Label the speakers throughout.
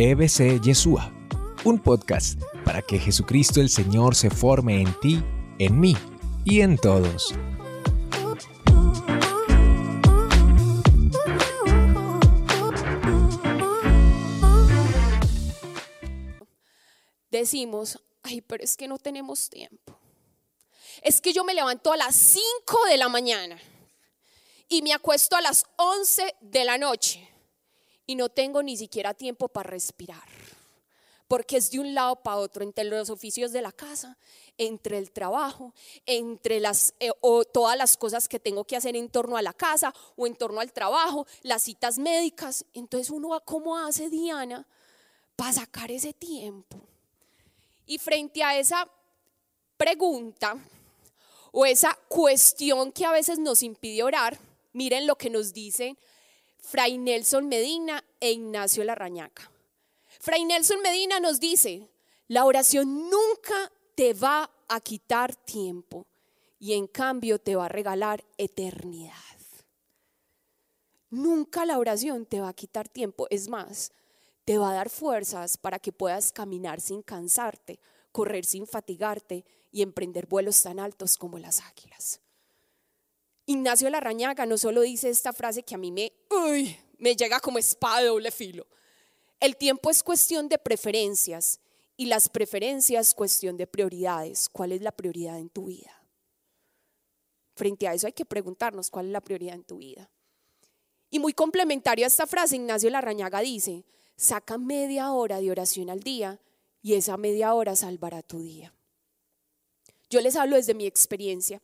Speaker 1: EBC Yeshua, un podcast para que Jesucristo el Señor se forme en ti, en mí y en todos.
Speaker 2: Decimos, ay, pero es que no tenemos tiempo. Es que yo me levanto a las 5 de la mañana y me acuesto a las 11 de la noche y no tengo ni siquiera tiempo para respirar. Porque es de un lado para otro, entre los oficios de la casa, entre el trabajo, entre las, eh, o todas las cosas que tengo que hacer en torno a la casa o en torno al trabajo, las citas médicas. Entonces uno, ¿cómo hace Diana para sacar ese tiempo? Y frente a esa pregunta o esa cuestión que a veces nos impide orar, miren lo que nos dicen Fray Nelson Medina e Ignacio Larrañaca. Fray Nelson Medina nos dice, la oración nunca te va a quitar tiempo y en cambio te va a regalar eternidad. Nunca la oración te va a quitar tiempo, es más, te va a dar fuerzas para que puedas caminar sin cansarte, correr sin fatigarte y emprender vuelos tan altos como las águilas. Ignacio Larrañaga no solo dice esta frase que a mí me, me llega como espada de doble filo. El tiempo es cuestión de preferencias y las preferencias cuestión de prioridades. ¿Cuál es la prioridad en tu vida? Frente a eso hay que preguntarnos cuál es la prioridad en tu vida. Y muy complementario a esta frase, Ignacio Larrañaga dice, saca media hora de oración al día y esa media hora salvará tu día. Yo les hablo desde mi experiencia.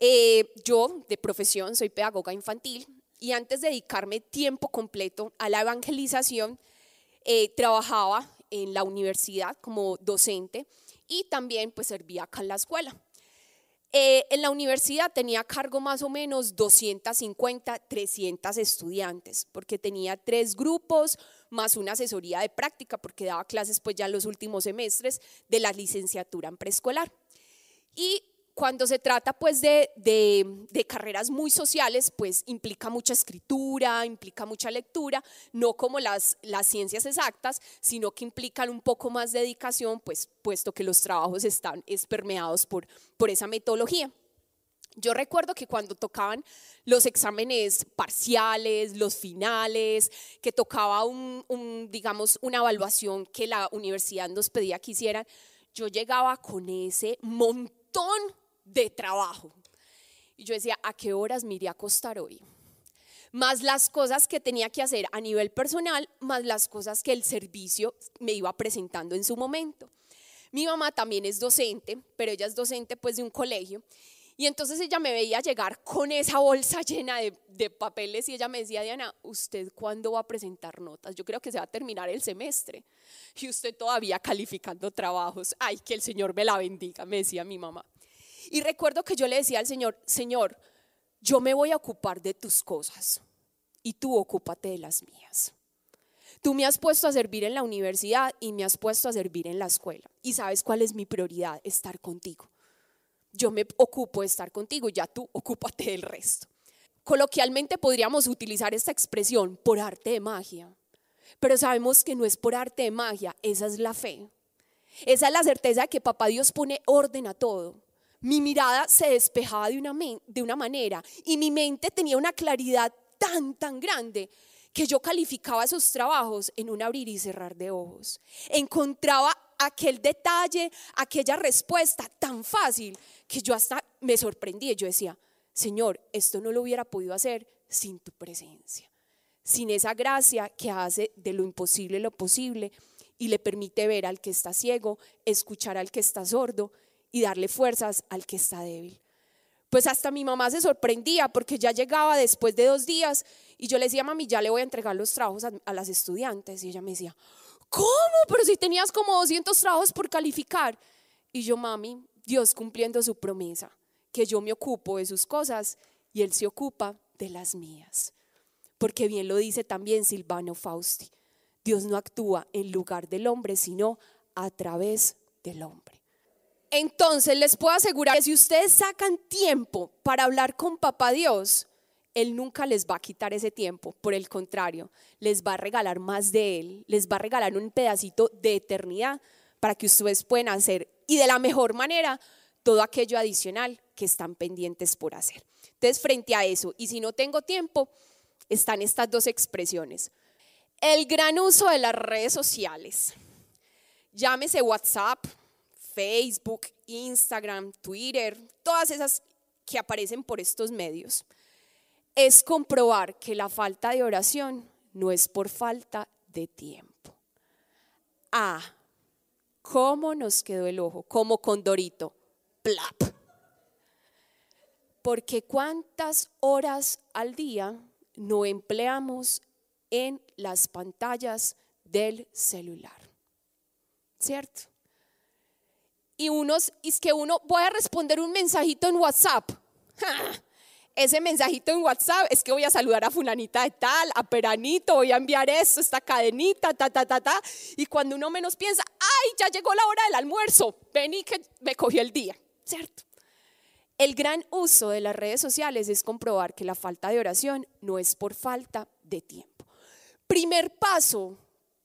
Speaker 2: Eh, yo, de profesión, soy pedagoga infantil y antes de dedicarme tiempo completo a la evangelización, eh, trabajaba en la universidad como docente y también pues servía acá en la escuela. Eh, en la universidad tenía cargo más o menos 250, 300 estudiantes, porque tenía tres grupos más una asesoría de práctica, porque daba clases pues ya en los últimos semestres de la licenciatura en preescolar. Y cuando se trata pues de, carreras muy sociales, pues implica mucha escritura, implica mucha lectura, no como las, las ciencias exactas, sino que implican un poco más de dedicación, pues puesto que los trabajos están espermeados por, por esa metodología. Yo recuerdo que cuando tocaban los exámenes parciales, los finales, que tocaba un, digamos, una evaluación que la universidad nos pedía que hicieran, yo llegaba con ese montón de trabajo. Y yo decía, ¿a qué horas me iría a acostar hoy? Más las cosas que tenía que hacer a nivel personal, más las cosas que el servicio me iba presentando en su momento. Mi mamá también es docente, pero ella es docente pues de un colegio. Y entonces ella me veía llegar con esa bolsa llena de, de, papeles y ella me decía, Diana, ¿usted cuándo va a presentar notas? Yo creo que se va a terminar el semestre y usted todavía calificando trabajos. Ay, que el Señor me la bendiga, me decía mi mamá. Y recuerdo que yo le decía al Señor, Señor, yo me voy a ocupar de tus cosas y tú ocúpate de las mías. Tú me has puesto a servir en la universidad y me has puesto a servir en la escuela. Y sabes cuál es mi prioridad, estar contigo. Yo me ocupo de estar contigo, ya tú ocúpate del resto. Coloquialmente podríamos utilizar esta expresión por arte de magia, pero sabemos que no es por arte de magia, esa es la fe. Esa es la certeza de que papá Dios pone orden a todo mi mirada se despejaba de una, de una manera y mi mente tenía una claridad tan, tan grande que yo calificaba esos trabajos en un abrir y cerrar de ojos. Encontraba aquel detalle, aquella respuesta tan fácil que yo hasta me sorprendía. Yo decía, Señor, esto no lo hubiera podido hacer sin tu presencia, sin esa gracia que hace de lo imposible lo posible y le permite ver al que está ciego, escuchar al que está sordo y darle fuerzas al que está débil. Pues hasta mi mamá se sorprendía porque ya llegaba después de dos días y yo le decía, mami, ya le voy a entregar los trabajos a, las estudiantes. Y ella me decía, ¿cómo? Pero si tenías como 200 trabajos por calificar. Y yo, mami, Dios cumpliendo su promesa, que yo me ocupo de sus cosas y Él se ocupa de las mías. Porque bien lo dice también Silvano Fausti, Dios no actúa en lugar del hombre, sino a través del hombre. Entonces les puedo asegurar que si ustedes sacan tiempo para hablar con Papá Dios, Él nunca les va a quitar ese tiempo, por el contrario, les va a regalar más de Él, les va a regalar un pedacito de eternidad para que ustedes puedan hacer y de la mejor manera todo aquello adicional que están pendientes por hacer. Entonces, frente a eso, y si no tengo tiempo, están estas dos expresiones. El gran uso de las redes sociales, llámese WhatsApp, Facebook, Instagram, Twitter, todas esas que aparecen por estos medios es comprobar que la falta de oración no es por falta de tiempo. Ah, ¿cómo nos quedó el ojo? Como condorito. Plap. Porque cuántas horas al día no empleamos en las pantallas del celular. ¿Cierto? Y unos, es que uno, voy a responder un mensajito en WhatsApp ese mensajito en WhatsApp es que voy a saludar a fulanita de tal, a peranito, voy a enviar esto, esta cadenita, ta, ta, ta, ta. Y cuando uno menos piensa, ay, ya llegó la hora del almuerzo, vení que me cogió el día, ¿cierto? El gran uso de las redes sociales es comprobar que la falta de oración no es por falta de tiempo. Primer paso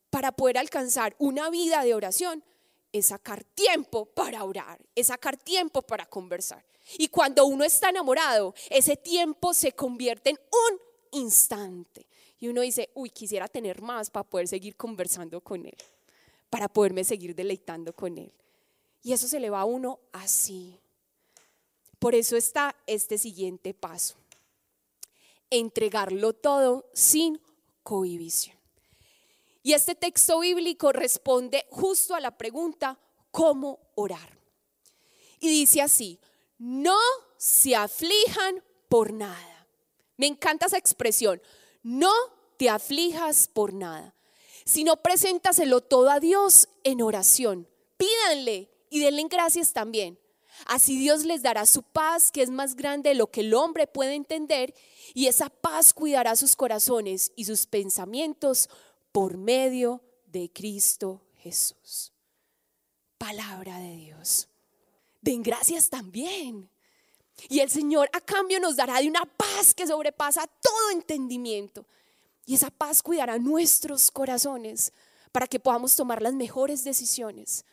Speaker 2: para poder alcanzar una vida de oración es sacar tiempo para orar, es sacar tiempo para conversar. Y cuando uno está enamorado, ese tiempo se convierte en un instante. Y uno dice, uy, quisiera tener más para poder seguir conversando con él, para poderme seguir deleitando con él. Y eso se le va a uno así. Por eso está este siguiente paso. Entregarlo todo sin cohibición. Y este texto bíblico responde justo a la pregunta, ¿cómo orar? Y dice así, no se aflijan por nada. Me encanta esa expresión, no te aflijas por nada, sino preséntaselo todo a Dios en oración. Pídanle y denle gracias también. Así Dios les dará su paz, que es más grande de lo que el hombre puede entender, y esa paz cuidará sus corazones y sus pensamientos por medio de Cristo Jesús. Palabra de Dios den gracias también. Y el Señor a cambio nos dará de una paz que sobrepasa todo entendimiento. Y esa paz cuidará nuestros corazones para que podamos tomar las mejores decisiones,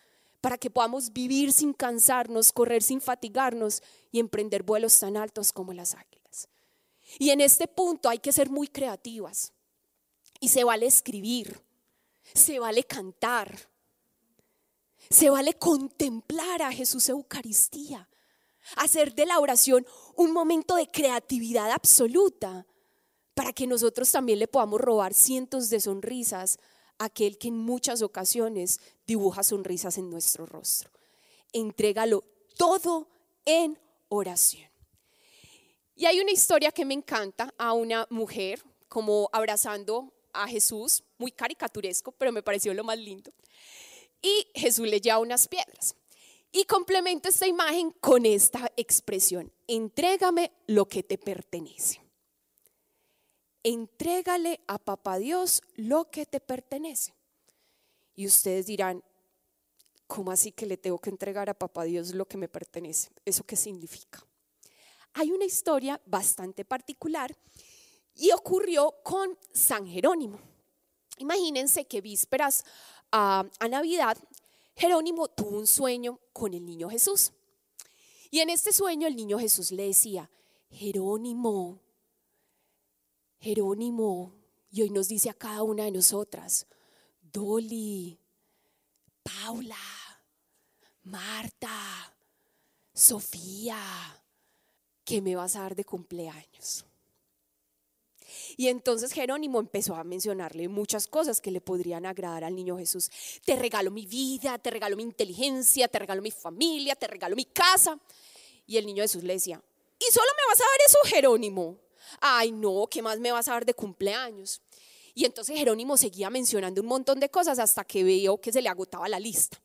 Speaker 2: para que podamos vivir sin cansarnos, correr sin fatigarnos y emprender vuelos tan altos como las águilas. Y en este punto hay que ser muy creativas. Y se vale escribir, se vale cantar, se vale contemplar a Jesús Eucaristía, hacer de la oración un momento de creatividad absoluta para que nosotros también le podamos robar cientos de sonrisas a aquel que en muchas ocasiones dibuja sonrisas en nuestro rostro. Entrégalo todo en oración. Y hay una historia que me encanta a una mujer como abrazando a Jesús, muy caricaturesco, pero me pareció lo más lindo y Jesús le lleva unas piedras. Y complementa esta imagen con esta expresión, entrégame lo que te pertenece. Entrégale a papá Dios lo que te pertenece. Y ustedes dirán, ¿cómo así que le tengo que entregar a papá Dios lo que me pertenece? ¿Eso qué significa? Hay una historia bastante particular y ocurrió con San Jerónimo. Imagínense que vísperas a, Navidad, Jerónimo tuvo un sueño con el niño Jesús. Y en este sueño el niño Jesús le decía, Jerónimo, Jerónimo, y hoy nos dice a cada una de nosotras, Dolly, Paula, Marta, Sofía, ¿qué me vas a dar de cumpleaños? Y entonces Jerónimo empezó a mencionarle muchas cosas que le podrían agradar al niño Jesús. Te regalo mi vida, te regalo mi inteligencia, te regalo mi familia, te regalo mi casa. Y el niño Jesús le decía, ¿y solo me vas a dar eso, Jerónimo? Ay, no, ¿qué más me vas a dar de cumpleaños? Y entonces Jerónimo seguía mencionando un montón de cosas hasta que vio que se le agotaba la lista.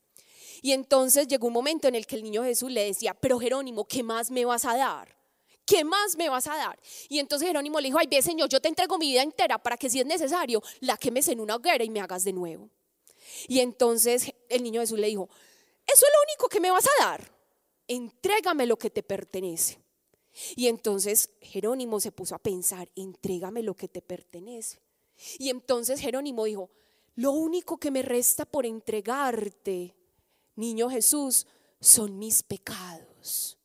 Speaker 2: Y entonces llegó un momento en el que el niño Jesús le decía, pero Jerónimo, ¿qué más me vas a dar? ¿Qué más me vas a dar? Y entonces Jerónimo le dijo, ay, ve Señor, yo te entrego mi vida entera para que si es necesario, la quemes en una hoguera y me hagas de nuevo. Y entonces el niño Jesús le dijo, eso es lo único que me vas a dar. Entrégame lo que te pertenece. Y entonces Jerónimo se puso a pensar, entrégame lo que te pertenece. Y entonces Jerónimo dijo, lo único que me resta por entregarte, niño Jesús, son mis pecados.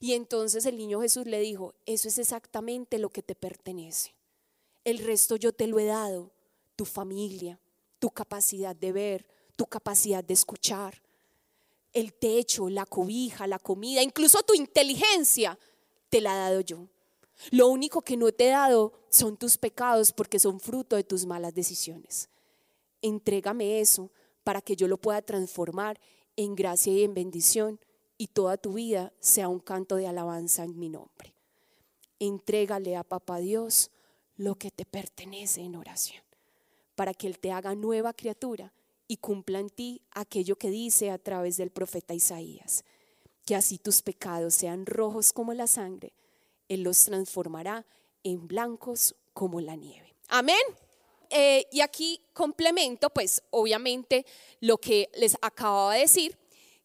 Speaker 2: Y entonces el niño Jesús le dijo, eso es exactamente lo que te pertenece. El resto yo te lo he dado, tu familia, tu capacidad de ver, tu capacidad de escuchar, el techo, la cobija, la comida, incluso tu inteligencia, te la he dado yo. Lo único que no te he dado son tus pecados porque son fruto de tus malas decisiones. Entrégame eso para que yo lo pueda transformar en gracia y en bendición y toda tu vida sea un canto de alabanza en mi nombre. Entrégale a Papá Dios lo que te pertenece en oración, para que Él te haga nueva criatura y cumpla en ti aquello que dice a través del profeta Isaías, que así tus pecados sean rojos como la sangre, Él los transformará en blancos como la nieve. Amén. Eh, y aquí complemento, pues obviamente lo que les acababa de decir,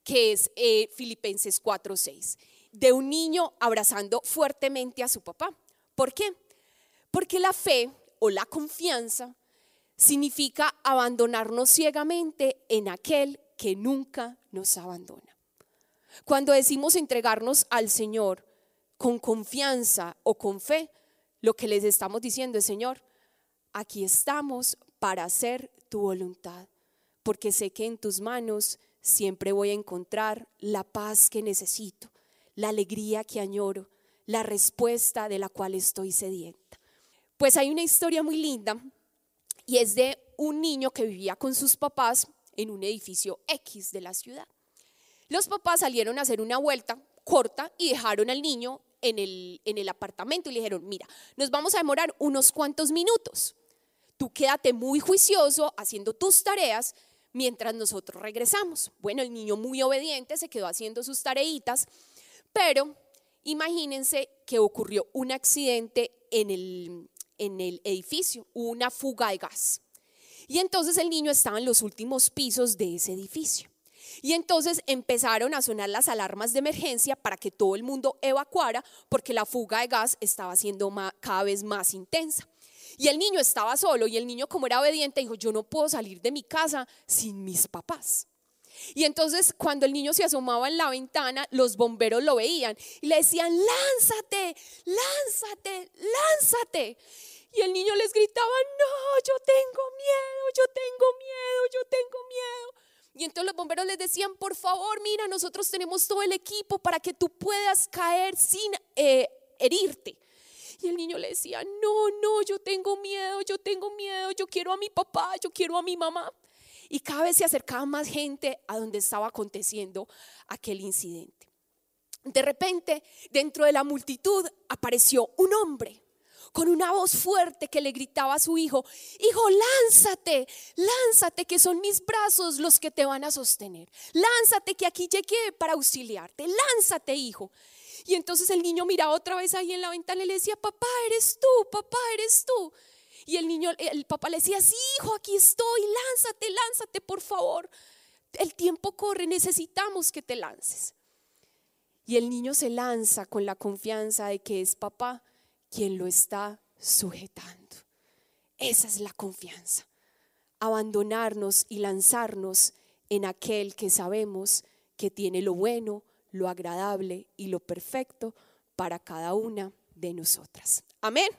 Speaker 2: que es eh, Filipenses 4:6, de un niño abrazando fuertemente a su papá. ¿Por qué? Porque la fe o la confianza significa abandonarnos ciegamente en aquel que nunca nos abandona. Cuando decimos entregarnos al Señor con confianza o con fe, lo que les estamos diciendo es, Señor, aquí estamos para hacer tu voluntad, porque sé que en tus manos siempre voy a encontrar la paz que necesito, la alegría que añoro, la respuesta de la cual estoy sedienta. Pues hay una historia muy linda y es de un niño que vivía con sus papás en un edificio X de la ciudad. Los papás salieron a hacer una vuelta corta y dejaron al niño en el, en el apartamento y le dijeron, mira, nos vamos a demorar unos cuantos minutos tú quédate muy juicioso haciendo tus tareas mientras nosotros regresamos. Bueno, el niño muy obediente se quedó haciendo sus tareitas, pero imagínense que ocurrió un accidente en el, en el edificio, una fuga de gas. Y entonces el niño estaba en los últimos pisos de ese edificio. Y entonces empezaron a sonar las alarmas de emergencia para que todo el mundo evacuara porque la fuga de gas estaba siendo cada vez más intensa. Y el niño estaba solo y el niño como era obediente dijo, yo no puedo salir de mi casa sin mis papás. Y entonces cuando el niño se asomaba en la ventana, los bomberos lo veían y le decían, lánzate, lánzate, lánzate. Y el niño les gritaba, no, yo tengo miedo, yo tengo miedo, yo tengo miedo. Y entonces los bomberos les decían, por favor, mira, nosotros tenemos todo el equipo para que tú puedas caer sin eh, herirte. Y el niño le decía, no, no, yo tengo miedo, yo tengo miedo, yo quiero a mi papá, yo quiero a mi mamá. Y cada vez se acercaba más gente a donde estaba aconteciendo aquel incidente. De repente, dentro de la multitud apareció un hombre con una voz fuerte que le gritaba a su hijo, hijo, lánzate, lánzate, que son mis brazos los que te van a sostener. Lánzate, que aquí llegué para auxiliarte. Lánzate, hijo. Y entonces el niño miraba otra vez ahí en la ventana y le decía, papá, eres tú, papá, eres tú. Y el niño, el papá le decía, sí, hijo, aquí estoy, lánzate, lánzate, por favor. El tiempo corre, necesitamos que te lances. Y el niño se lanza con la confianza de que es papá quien lo está sujetando. Esa es la confianza. Abandonarnos y lanzarnos en aquel que sabemos que tiene lo bueno, lo agradable y lo perfecto para cada una de nosotras. Amén.